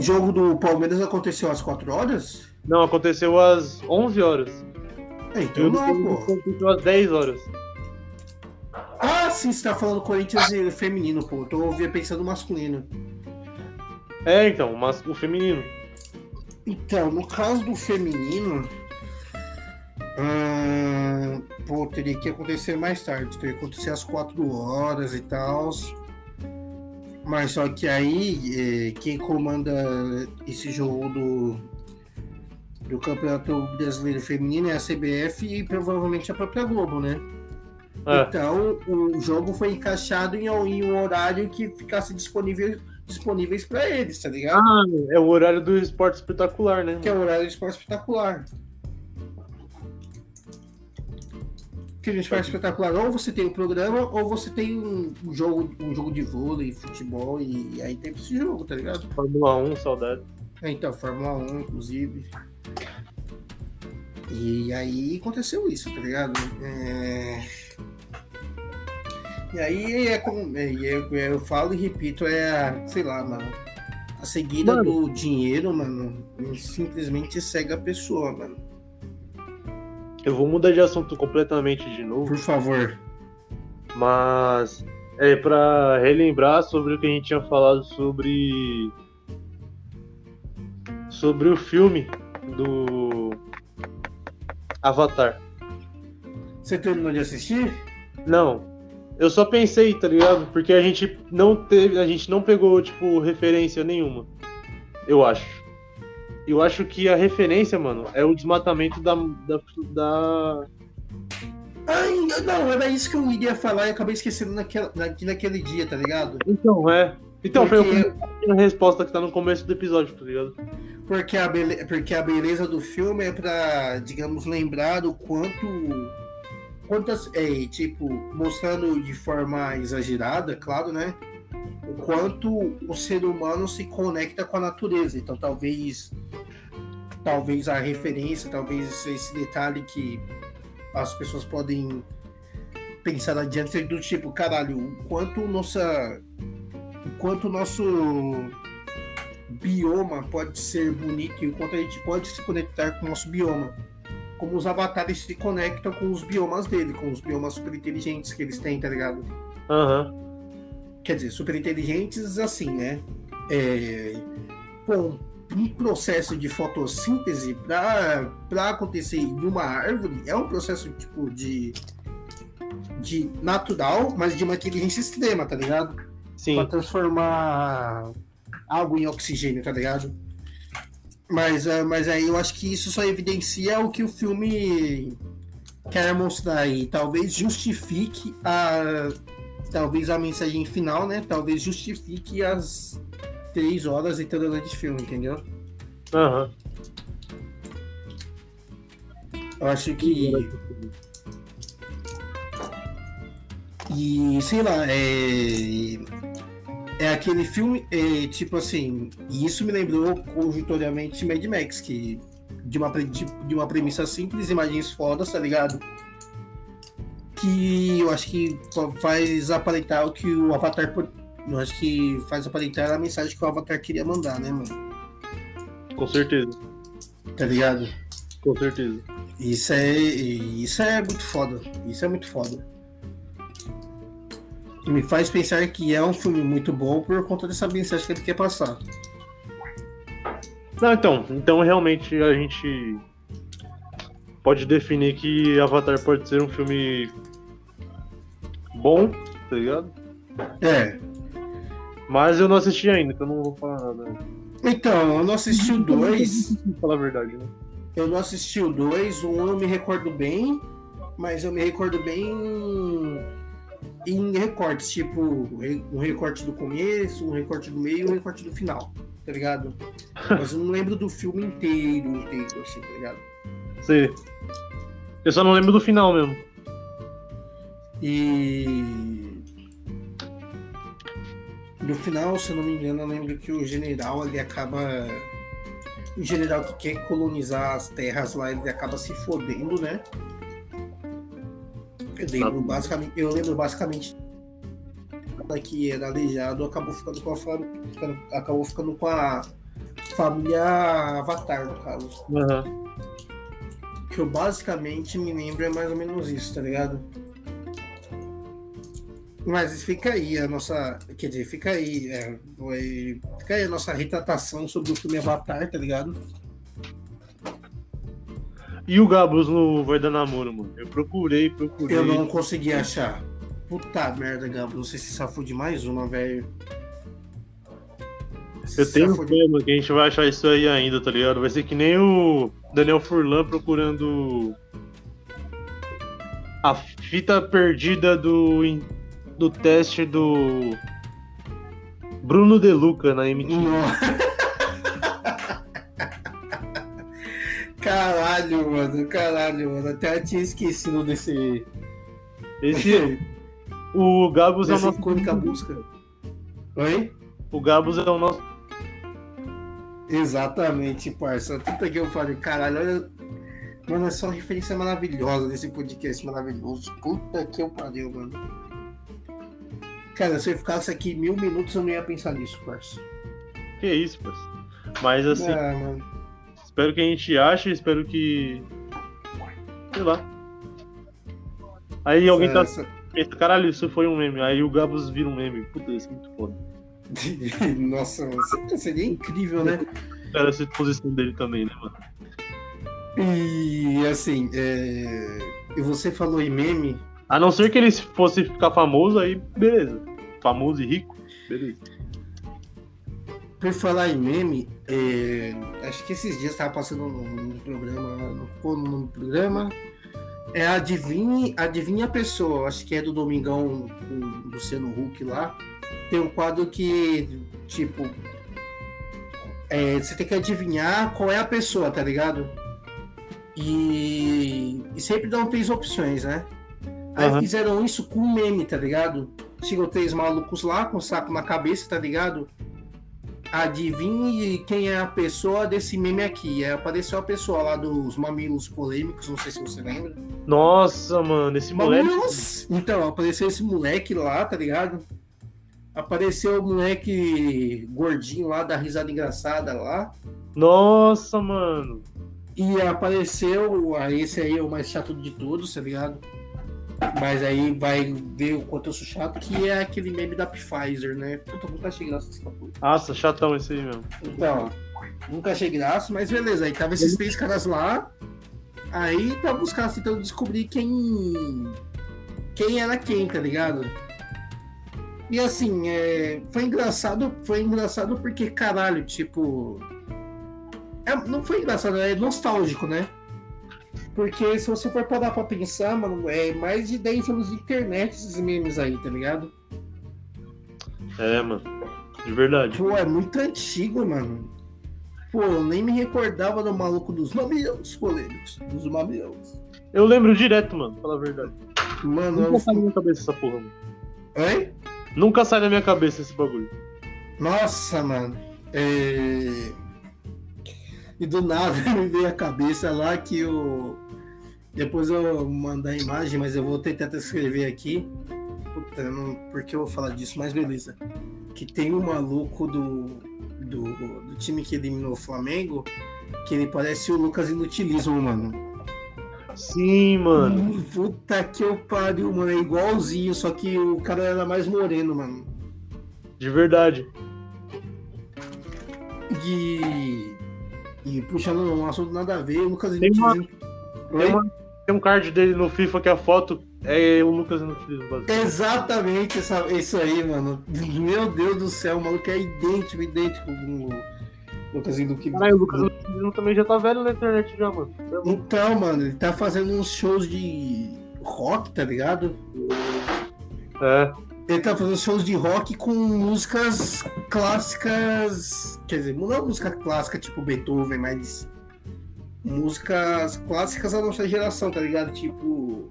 Speaker 3: O jogo do Palmeiras aconteceu às 4 horas?
Speaker 2: Não, aconteceu às 11 horas.
Speaker 3: É, então não, pô.
Speaker 2: aconteceu às 10 horas.
Speaker 3: Ah, sim, você tá falando Corinthians e feminino, pô. Eu tô pensando masculino.
Speaker 2: É, então, mas o feminino.
Speaker 3: Então, no caso do feminino. hum, pô, teria que acontecer mais tarde. Teria que acontecer às 4 horas e tal. Mas só que aí, eh, quem comanda esse jogo do, do Campeonato Brasileiro Feminino é a CBF e provavelmente a própria Globo, né?
Speaker 2: É,
Speaker 3: Então, o jogo foi encaixado em, em um horário que ficasse disponível, disponíveis para eles, tá ligado?
Speaker 2: ah, é o horário do esporte espetacular, né?
Speaker 3: Que é o horário de esporte espetacular. Que a gente faz espetacular, ou você tem o programa, ou você tem um um jogo, um jogo de vôlei, futebol, e, aí tem esse jogo, tá ligado?
Speaker 2: Fórmula 1, saudade.
Speaker 3: É, então, Fórmula 1, inclusive. E aí aconteceu isso, tá ligado? É... E aí é como. é, eu, eu falo e repito, é a, sei lá, mano. A seguida
Speaker 2: Mano.
Speaker 3: do dinheiro, mano, simplesmente cega a pessoa, mano.
Speaker 2: Eu vou mudar de assunto completamente de novo,
Speaker 3: Por favor.
Speaker 2: mas é pra relembrar sobre o que a gente tinha falado sobre sobre o filme do Avatar.
Speaker 3: Você terminou de assistir?
Speaker 2: Não, Eu só pensei, tá ligado? Porque a gente não teve, a gente não pegou, tipo, referência nenhuma. Eu acho. Eu acho que a referência, mano, é o desmatamento da. da, da...
Speaker 3: Ai, não, era isso que eu iria falar e acabei esquecendo naquela, naquele dia, tá ligado?
Speaker 2: Então, é. Então, Porque... foi a resposta que tá no começo do episódio, tá ligado?
Speaker 3: Porque a, bele... Porque a beleza do filme é pra, digamos, lembrar o quanto. Quantas. É, tipo, mostrando de forma exagerada, claro, né? O quanto o ser humano se conecta com a natureza. Então, talvez. Talvez a referência, talvez esse detalhe que as pessoas podem pensar adiante do tipo, caralho, o quanto nossa quanto o nosso bioma pode ser bonito e o quanto a gente pode se conectar com o nosso bioma. Como os avatares se conectam com os biomas dele, com os biomas super inteligentes que eles têm, tá ligado?
Speaker 2: Aham. Uhum.
Speaker 3: Quer dizer, super inteligentes assim, né? É, com um processo de fotossíntese para acontecer em uma árvore é um processo tipo de, de natural, mas de uma inteligência extrema, tá ligado?
Speaker 2: Sim.
Speaker 3: Pra transformar algo em oxigênio, tá ligado? Mas, uh, mas aí eu acho que isso só evidencia o que o filme quer mostrar e talvez justifique a talvez a mensagem final, né? Talvez justifique as três horas e tanto de filme, entendeu?
Speaker 2: Aham. Uhum.
Speaker 3: Eu acho que e sei lá, é é aquele filme, é, tipo assim, e isso me lembrou conjuntoriamente Mad Max, que de uma, de, de uma premissa simples, imagens fodas, tá ligado? Que eu acho que faz aparentar o que o Avatar. Eu acho que faz aparentar a mensagem que o Avatar queria mandar, né, mano?
Speaker 2: Com certeza.
Speaker 3: Tá ligado?
Speaker 2: Com certeza.
Speaker 3: Isso é, isso é muito foda. Isso é muito foda me faz pensar que é um filme muito bom por conta dessa mensagem que ele quer passar.
Speaker 2: Não, então, então realmente a gente pode definir que Avatar pode ser um filme bom, tá ligado?
Speaker 3: É.
Speaker 2: Mas eu não assisti ainda, então não vou falar nada.
Speaker 3: Então, eu não assisti o 2.
Speaker 2: falar a verdade, né?
Speaker 3: Eu não assisti o 2, o 1 um eu me recordo bem, mas eu me recordo bem em recortes, tipo, um recorte do começo, um recorte do meio e um recorte do final, tá ligado? Mas eu não lembro do filme inteiro, inteiro, assim, tá ligado?
Speaker 2: Sim. Eu só não lembro do final mesmo.
Speaker 3: E. No final, se eu não me engano, eu lembro que o general ele acaba. O general que quer colonizar as terras lá, ele acaba se fodendo, né? Eu lembro basicamente, eu lembro basicamente que era aleijado acabou ficando com a família, acabou ficando com a família Avatar, no caso.
Speaker 2: Uhum.
Speaker 3: Que eu basicamente me lembro é mais ou menos isso, tá ligado? Mas fica aí a nossa. Quer dizer, fica aí. É, fica aí a nossa retratação sobre o filme Avatar, tá ligado?
Speaker 2: E o Gabus no Vai Dar Namoro, mano? Eu procurei, procurei.
Speaker 3: Eu não consegui achar. Puta merda, Gabus. Não sei se safou de mais uma, velho.
Speaker 2: Eu tenho de... que a gente vai achar isso aí ainda, tá ligado? Vai ser que nem o Daniel Furlan procurando a fita perdida do, do teste do Bruno De Luca na MTV. [LAUGHS]
Speaker 3: Caralho, mano, caralho, mano. Até tinha esquecido desse.
Speaker 2: Esse. [LAUGHS] o Gabus é o nosso.
Speaker 3: busca. Oi?
Speaker 2: O Gabus é o nosso.
Speaker 3: Exatamente, parça. Puta que eu falei, caralho, olha. Mano, é só uma referência maravilhosa desse podcast maravilhoso. Puta que eu pariu, mano. Cara, se eu ficasse aqui mil minutos, eu não ia pensar nisso, parça.
Speaker 2: Que isso, parça. Mas assim.
Speaker 3: Ah, mano.
Speaker 2: Espero que a gente ache, espero que. Sei lá. Aí alguém tá. Essa... Caralho, isso foi um meme. Aí o Gabos vira um meme. Puta, isso é muito foda. [LAUGHS]
Speaker 3: Nossa, seria incrível, né?
Speaker 2: Cara, essa posição dele também, né, mano?
Speaker 3: E assim, é... e você falou em meme,
Speaker 2: A não ser que ele fosse ficar famoso, aí beleza. Famoso e rico, beleza.
Speaker 3: Por falar em meme, é, acho que esses dias tava passando no, programa, no, no programa, é Adivinhe, Adivinhe a Pessoa, acho que é do Domingão com o Luciano Huck lá. Tem um quadro que, tipo, é, você tem que adivinhar qual é a pessoa, tá ligado? E, e sempre dão três opções, né? Aí uhum. fizeram isso com um meme, tá ligado? Chegou três malucos lá com o saco na cabeça, tá ligado? Adivinhe quem é a pessoa desse meme aqui. Aí apareceu a pessoa lá dos mamilos polêmicos, não sei se você lembra.
Speaker 2: Nossa, mano, esse
Speaker 3: mamilos? moleque. Então, apareceu esse moleque lá, tá ligado? Apareceu o moleque gordinho lá da risada engraçada lá.
Speaker 2: Nossa, mano.
Speaker 3: E apareceu, esse aí é o mais chato de todos, tá ligado? Mas aí vai ver o quanto eu sou chato, que é aquele meme da Pfizer, né? Puta, nunca achei graça esse bagulho.
Speaker 2: Nossa, chatão esse aí mesmo.
Speaker 3: Então, nunca achei graça, mas beleza. Aí tava esses três caras lá. Aí tava os caras tentando descobrir quem. Quem era quem, tá ligado? E assim, é, foi engraçado, foi engraçado porque, caralho, tipo. É, não foi engraçado, é nostálgico, né? Porque se você for parar pra pensar, mano, é mais de 10 anos de internet esses memes aí, tá ligado?
Speaker 2: É, mano. De verdade.
Speaker 3: Pô, é muito antigo, mano. Pô, eu nem me recordava do maluco dos mamilos polêmicos. Dos mamilos.
Speaker 2: Eu lembro direto, mano, pela verdade.
Speaker 3: Mano,
Speaker 2: Nunca eu... sai da minha cabeça essa porra, mano.
Speaker 3: Oi?
Speaker 2: Nunca sai da minha cabeça esse bagulho.
Speaker 3: Nossa, mano. É... E do nada [LAUGHS] me veio a cabeça lá que o. Depois eu mandar a imagem, mas eu vou tentar escrever aqui. Puta, não... porque eu vou falar disso, mas beleza. Que tem um maluco do, do, do time que eliminou o Flamengo, que ele parece o Lucas Inutilismo, mano.
Speaker 2: Sim, mano.
Speaker 3: Puta que eu pariu, mano. É igualzinho, só que o cara era mais moreno, mano.
Speaker 2: De verdade.
Speaker 3: E e puxando um assunto nada a ver, o Lucas
Speaker 2: tem, uma, tem, uma, tem, um card dele no FIFA que a foto é o Lucas Inutilismo.
Speaker 3: Exatamente essa, isso aí, mano. Meu Deus do céu, o maluco é idêntico, idêntico com o Lucas Inutilismo.
Speaker 2: Caralho, o Lucas Inutilismo também já tá velho na internet já, mano.
Speaker 3: Então, mano, ele tá fazendo uns shows de rock, tá ligado?
Speaker 2: É.
Speaker 3: Ele tá fazendo shows de rock com músicas clássicas. Quer dizer, não é música clássica tipo Beethoven, mas músicas clássicas da nossa geração, tá ligado? Tipo.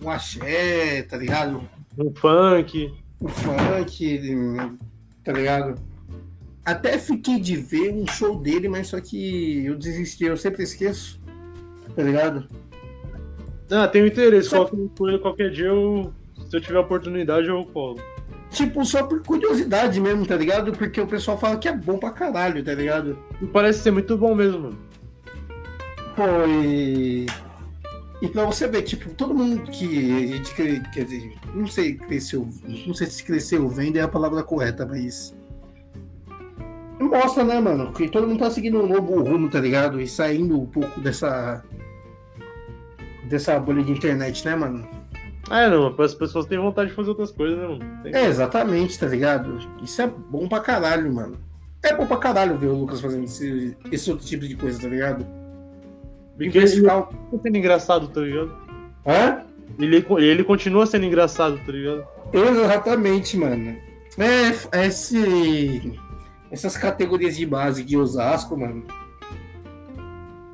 Speaker 3: Um axé, tá ligado?
Speaker 2: Um funk.
Speaker 3: Um funk, tá ligado? Até fiquei de ver um show dele, mas só que eu desisti, eu sempre esqueço, tá ligado?
Speaker 2: Ah, tenho interesse. Só... Qualquer, qualquer dia eu se eu tiver oportunidade, eu colo.
Speaker 3: Tipo, só por curiosidade mesmo, tá ligado? Porque o pessoal fala que é bom pra caralho, tá ligado?
Speaker 2: E parece ser muito bom mesmo, mano.
Speaker 3: Pô, e. Pra você ver, tipo, todo mundo que a gente quer dizer, não sei cresceu, não sei se cresceu vendo é a palavra correta, mas. Mostra, né, mano? Que todo mundo tá seguindo um novo rumo, tá ligado? E saindo um pouco dessa. dessa bolha de internet, né, mano?
Speaker 2: É, não, as pessoas têm vontade de fazer outras coisas, né, mano?
Speaker 3: Tem... É, exatamente, tá ligado? Isso é bom pra caralho, mano. É bom pra caralho ver o Lucas fazendo esse, esse outro tipo de coisa, tá ligado?
Speaker 2: Porque ele ficar... tá sendo engraçado, tá ligado?
Speaker 3: Hã?
Speaker 2: Ele, ele continua sendo engraçado, tá ligado?
Speaker 3: Exatamente, mano. É, esse, essas categorias de base de Osasco, mano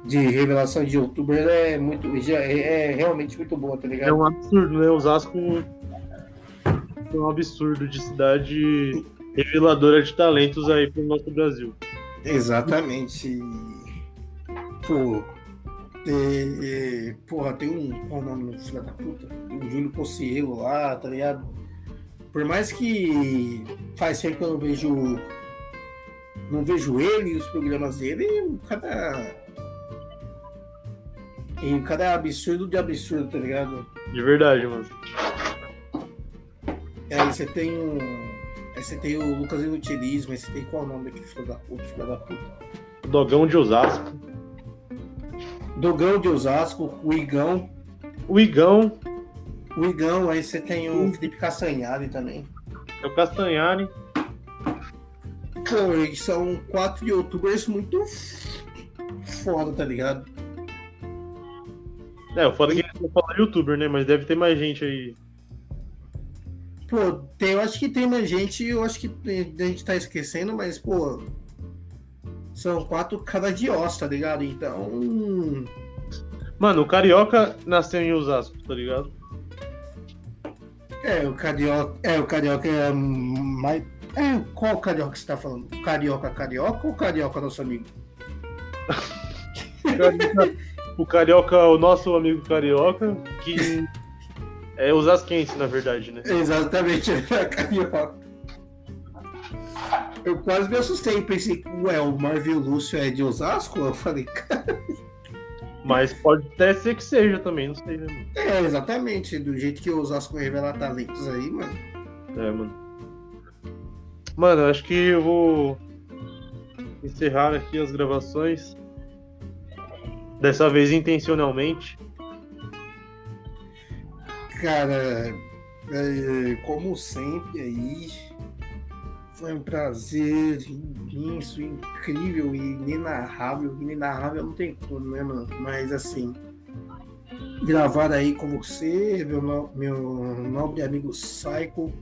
Speaker 3: de revelação de youtuber é muito. Já é, é, realmente muito boa, tá ligado?
Speaker 2: É um absurdo, né? Osasco é um absurdo de cidade reveladora de talentos aí pro nosso Brasil.
Speaker 3: Exatamente. Pô. É, é, porra, tem um. Qual o nome do filho da puta? Tem um Júlio Cossielo lá, tá ligado? Por mais que faz tempo que eu não vejo. Não vejo ele e os programas dele, o cara e o cara é absurdo de absurdo, tá ligado?
Speaker 2: De verdade, mano.
Speaker 3: É, aí você tem um. Aí você tem o Lucas Inutilismo, aí você tem qual é o nome daquele filho da puta, filho da puta?
Speaker 2: Dogão de Osasco.
Speaker 3: Dogão de Osasco, o Igão.
Speaker 2: O Igão.
Speaker 3: O Igão, aí você tem o Felipe Castanhari também.
Speaker 2: É o Castanhari.
Speaker 3: Pô, eles são quatro youtubers muito foda, tá ligado?
Speaker 2: É, o foda é que eles falar youtuber, né? Mas deve ter mais gente aí.
Speaker 3: Pô, tem, eu acho que tem mais gente, eu acho que a gente tá esquecendo, mas, pô. São quatro caras de osso, tá ligado? Então.
Speaker 2: Mano, o Carioca nasceu em Osasco, tá ligado?
Speaker 3: É, o carioca. É, o carioca é mais. É, qual carioca você tá falando? Carioca carioca ou carioca nosso amigo?
Speaker 2: o Carioca, o nosso amigo Carioca, que [LAUGHS] é Osasquense, na verdade, né?
Speaker 3: Exatamente, [LAUGHS] é carioca. Eu quase me assustei, pensei, ué, o Marvin Lúcio é de Osasco? Eu falei, cara,
Speaker 2: Mas pode até ser que seja também, não sei, né, mano?
Speaker 3: é, exatamente, do jeito que o Osasco revela talentos aí, mano.
Speaker 2: É, mano. Mano, acho que eu vou encerrar aqui as gravações. Dessa vez intencionalmente.
Speaker 3: Cara, é, como sempre aí, foi um prazer imenso, incrível e inenarrável. Inenarrável não tem como, né, mano? Mas assim, gravar aí com você, meu, no- meu nobre amigo Psycho.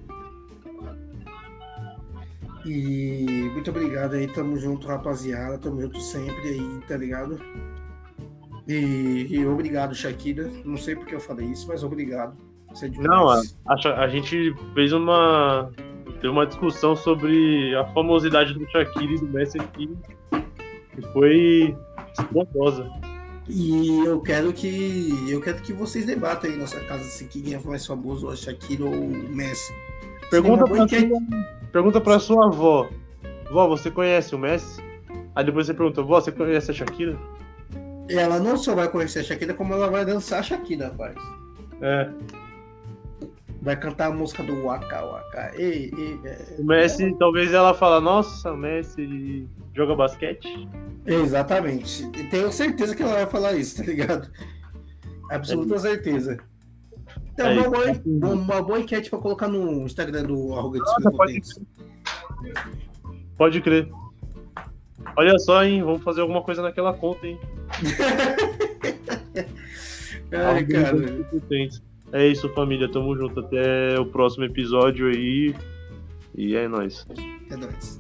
Speaker 3: E muito obrigado aí, tamo junto, rapaziada. Tamo junto sempre aí, tá ligado? E, e obrigado, Shakira. Não sei porque eu falei isso, mas obrigado. Você é
Speaker 2: Não, a, a, a gente fez uma. Teve uma discussão sobre a famosidade do Shaqiri e do Messi aqui. Que foi espontosa.
Speaker 3: E eu quero que eu quero que vocês debatam aí na sua casa se quem é mais famoso, a Shakira ou o Messi.
Speaker 2: Pergunta pra,
Speaker 3: enquete.
Speaker 2: sua, pergunta pra sua avó. Vó, você conhece o Messi? Aí depois você pergunta, vó, você conhece a Shakira?
Speaker 3: Ela não só vai conhecer a Shakira, como ela vai dançar a Shakira, rapaz.
Speaker 2: É.
Speaker 3: Vai cantar a música do Waka Waka. Ei, ei, é.
Speaker 2: O Messi, talvez ela fala, nossa, o Messi joga basquete.
Speaker 3: Exatamente. E tenho certeza que ela vai falar isso, tá ligado? Absoluta certeza. Então,
Speaker 2: É
Speaker 3: uma, boa, uma boa enquete pra colocar no Instagram do Arrogante
Speaker 2: Nossa, pode Pode crer. Olha só, hein? Vamos fazer alguma coisa naquela conta, hein? [LAUGHS]
Speaker 3: Ai, cara.
Speaker 2: É isso, família. Tamo junto. Até o próximo episódio aí. E é nóis.
Speaker 3: É nóis.